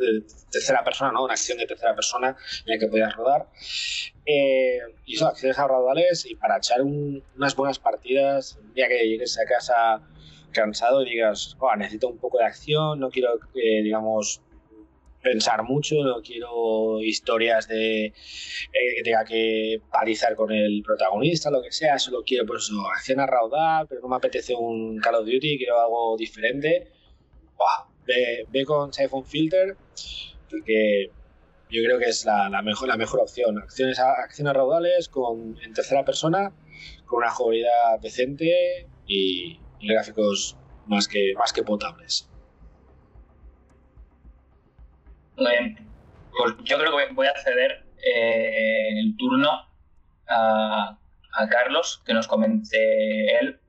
tercera persona, ¿no? Una acción de tercera persona en la que podías rodar. Eh, y eso, acciones raudales y para echar un- unas buenas partidas, un día que llegues a casa cansado y digas, "Buah, necesito un poco de acción, no quiero, eh, digamos, pensar mucho, no quiero historias de eh, que tenga que palizar con el protagonista, lo que sea, solo quiero pues eso, acción a raudal, pero no me apetece un Call of Duty, quiero algo diferente. Buah, ve, con Siphon Filter, porque yo creo que es la, mejor, la mejor opción. Acciones acciones raudales con, en tercera persona, con una jugabilidad decente y, gráficos más que, más que potables. Pues yo creo que voy a ceder eh, el turno a Carlos, que nos comente él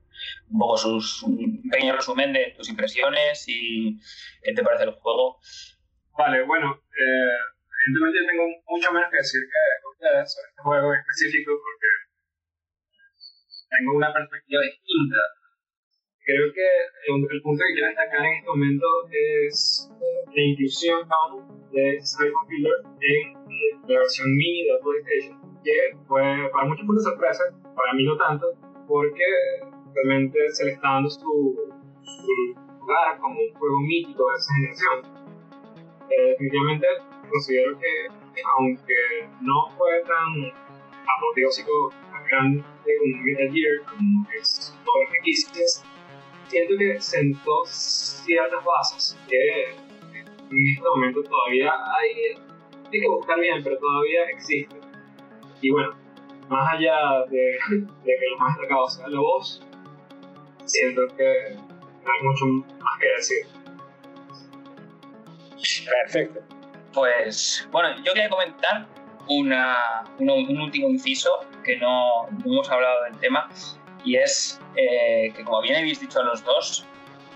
un poco sus, un pequeño resumen de tus impresiones y qué te parece el juego. Vale, bueno, eh, evidentemente tengo mucho menos que decir que ustedes sobre este juego en específico porque tengo una perspectiva distinta. Creo que el, punto que quiero destacar en este momento es la inclusión de Cyber Killer en eh, la versión mini de PlayStation, que fue para muchos una sorpresa, para mí no tanto, porque realmente se le está dando su, su lugar como un juego mítico de esa generación. Eh, definitivamente considero que aunque no fue tan apoteósico tan grande como Metal Gear como es todo lo que siento que sentó ciertas bases que en este momento todavía hay, hay que buscar bien, pero todavía existen. Y bueno, más allá de, de que lo más destacado sea la voz, siento que no hay mucho más que decir. Perfecto. Pues bueno, yo quería comentar una, un, un último inciso que no, no hemos hablado del tema y es eh, que como bien habéis dicho a los dos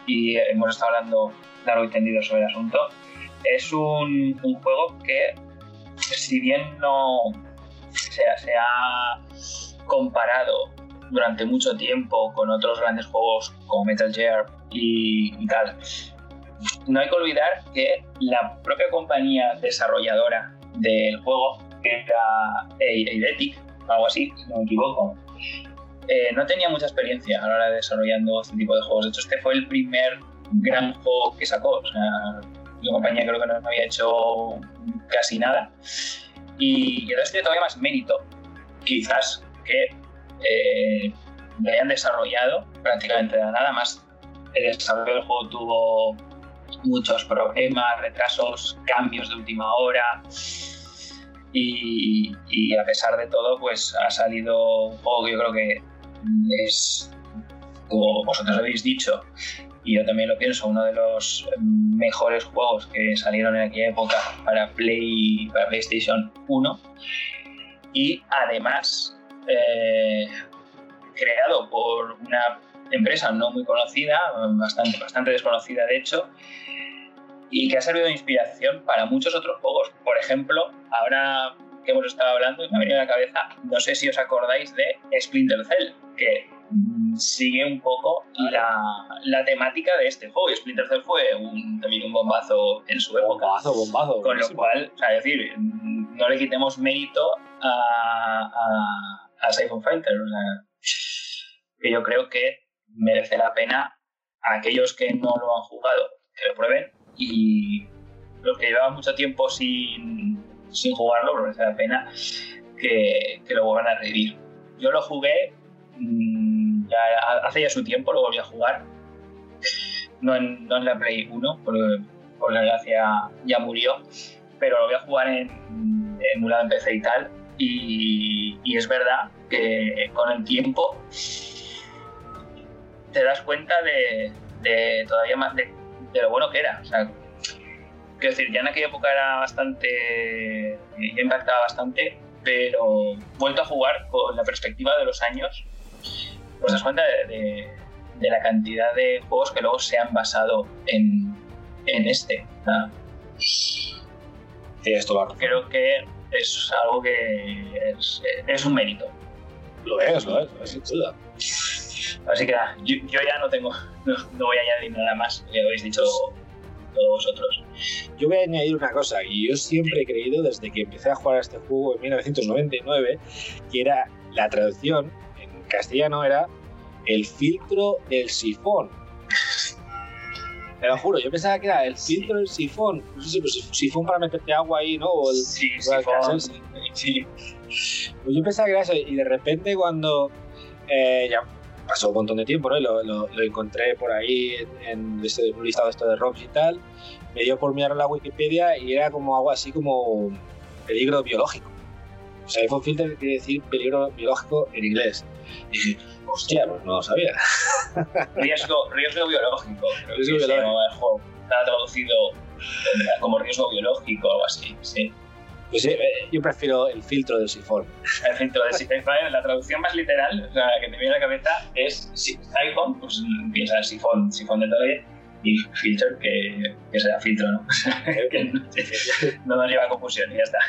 y hemos estado hablando largo y tendido sobre el asunto, es un, un juego que si bien no se, se ha comparado durante mucho tiempo con otros grandes juegos como Metal Gear y, y tal, no hay que olvidar que la propia compañía desarrolladora del juego, que era Eidetic, algo así, si no me equivoco, eh, no tenía mucha experiencia a la hora de desarrollando este tipo de juegos. De hecho, este fue el primer gran juego que sacó. O sea, la compañía creo que no había hecho casi nada. Y, y entonces tiene todavía más mérito, quizás, que eh, lo hayan desarrollado prácticamente de nada. Más el desarrollo del juego tuvo muchos problemas, retrasos, cambios de última hora. Y, y, a pesar de todo, pues ha salido un juego que yo creo que es, como vosotros habéis dicho, y yo también lo pienso, uno de los mejores juegos que salieron en aquella época para, Play, para PlayStation 1. Y además, eh, creado por una empresa no muy conocida, bastante, bastante desconocida de hecho, y que ha servido de inspiración para muchos otros juegos. Por ejemplo, ahora que hemos estado hablando, me ha venido a la cabeza, no sé si os acordáis de Splinter Cell, que sigue un poco la, la temática de este juego. Y Splinter Cell fue un, también un bombazo en su época. Bombazo, bombazo. Con lo cual, o sea, es decir, no le quitemos mérito a, a, a Siphon Fighter. O sea, que yo creo que merece la pena a aquellos que no lo han jugado que lo prueben y los que llevaban mucho tiempo sin, sin jugarlo, pues merece la pena que, lo vuelvan a revivir. Yo lo jugué mmm, hace ya su tiempo lo volví a jugar. No en, no en la Play 1, porque por desgracia ya murió, pero lo voy a jugar en, emulado en PC y tal. Y, es verdad que con el tiempo te das cuenta de, de todavía más de, de, lo bueno que era. O sea, quiero decir, ya en aquella época era bastante. impactaba bastante, pero vuelto a jugar con la perspectiva de los años, pues das cuenta de, de la cantidad de juegos que luego se han basado en, en este. esto Creo que es algo que es, es, un mérito. Lo es, lo es, sin duda. Así que nada, yo, yo, ya no tengo, no, no, voy a añadir nada más que habéis dicho todos vosotros. Yo voy a añadir una cosa, y yo siempre he creído desde que empecé a jugar a este juego en 1999, que era la traducción en castellano era el filtro del sifón. Te lo juro, yo pensaba que era el filtro del sifón. No sé si pues, sifón para meterte agua ahí, ¿no? O el, sí, sifón. Sí. Pues yo pensaba que era eso, y de repente cuando eh, ya pasó un montón de tiempo, ¿no? Lo, lo, lo encontré por ahí en, en, un listado esto de ROMs y tal. Me dio por mirar la Wikipedia y era como algo así como peligro biológico. O sea, iPhone Filter quiere decir peligro biológico en inglés. Y dije, hostia, pues no lo sabía. (laughs) riesgo, riesgo biológico. Riesgo biológico. Está traducido como riesgo biológico o algo así, sí. Pues eh, yo prefiero el filtro del sifón. El filtro del sifón. La traducción más literal, o sea, que te viene a la cabeza es iPhone, pues piensa sifón, sifón de tele y filter, que, que sea filtro, ¿no? (laughs) que no, no nos lleva a confusión y ya está.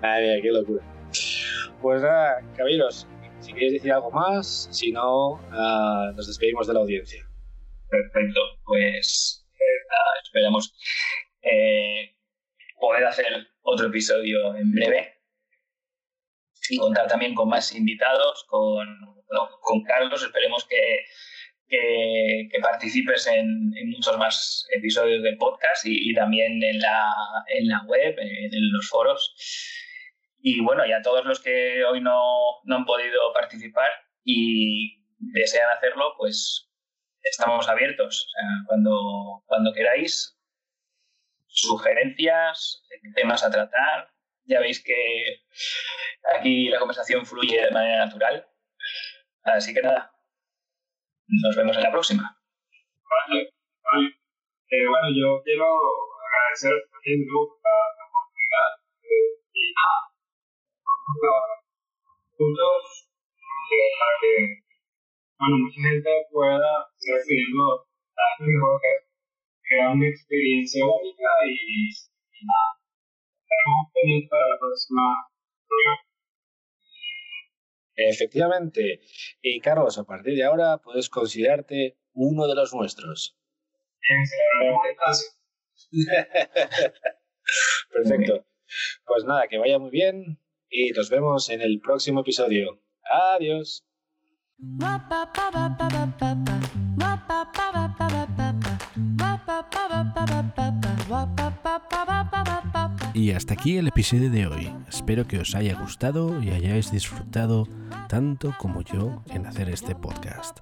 Madre qué locura. Pues nada, caballeros, si queréis decir algo más, si no, uh, nos despedimos de la audiencia. Perfecto, pues uh, esperamos eh, poder hacer otro episodio en breve y contar también con más invitados, con, con Carlos, esperemos que, que, que participes en, en, muchos más episodios del podcast y, y, también en la, en la web, en los foros. Y bueno, y a todos los que hoy no, no han podido participar y desean hacerlo, pues estamos abiertos. O sea, cuando, cuando queráis, sugerencias, temas a tratar. Ya veis que aquí la conversación fluye de manera natural. Así que nada, nos vemos en la próxima. Vale, vale. Eh, bueno, yo quiero agradecer también la oportunidad eh, y nada juntos para que bueno, mucha gente pueda seguir siguiendo las mejor que crea una experiencia única y, y nada. Estaremos pendientes para la próxima programa. Efectivamente. Y Carlos, a partir de ahora puedes considerarte uno de los nuestros. (laughs) Perfecto. Pues nada, que vaya muy bien y nos vemos en el próximo episodio. Adiós. Y hasta aquí el episodio de hoy. Espero que os haya gustado y hayáis disfrutado tanto como yo en hacer este podcast.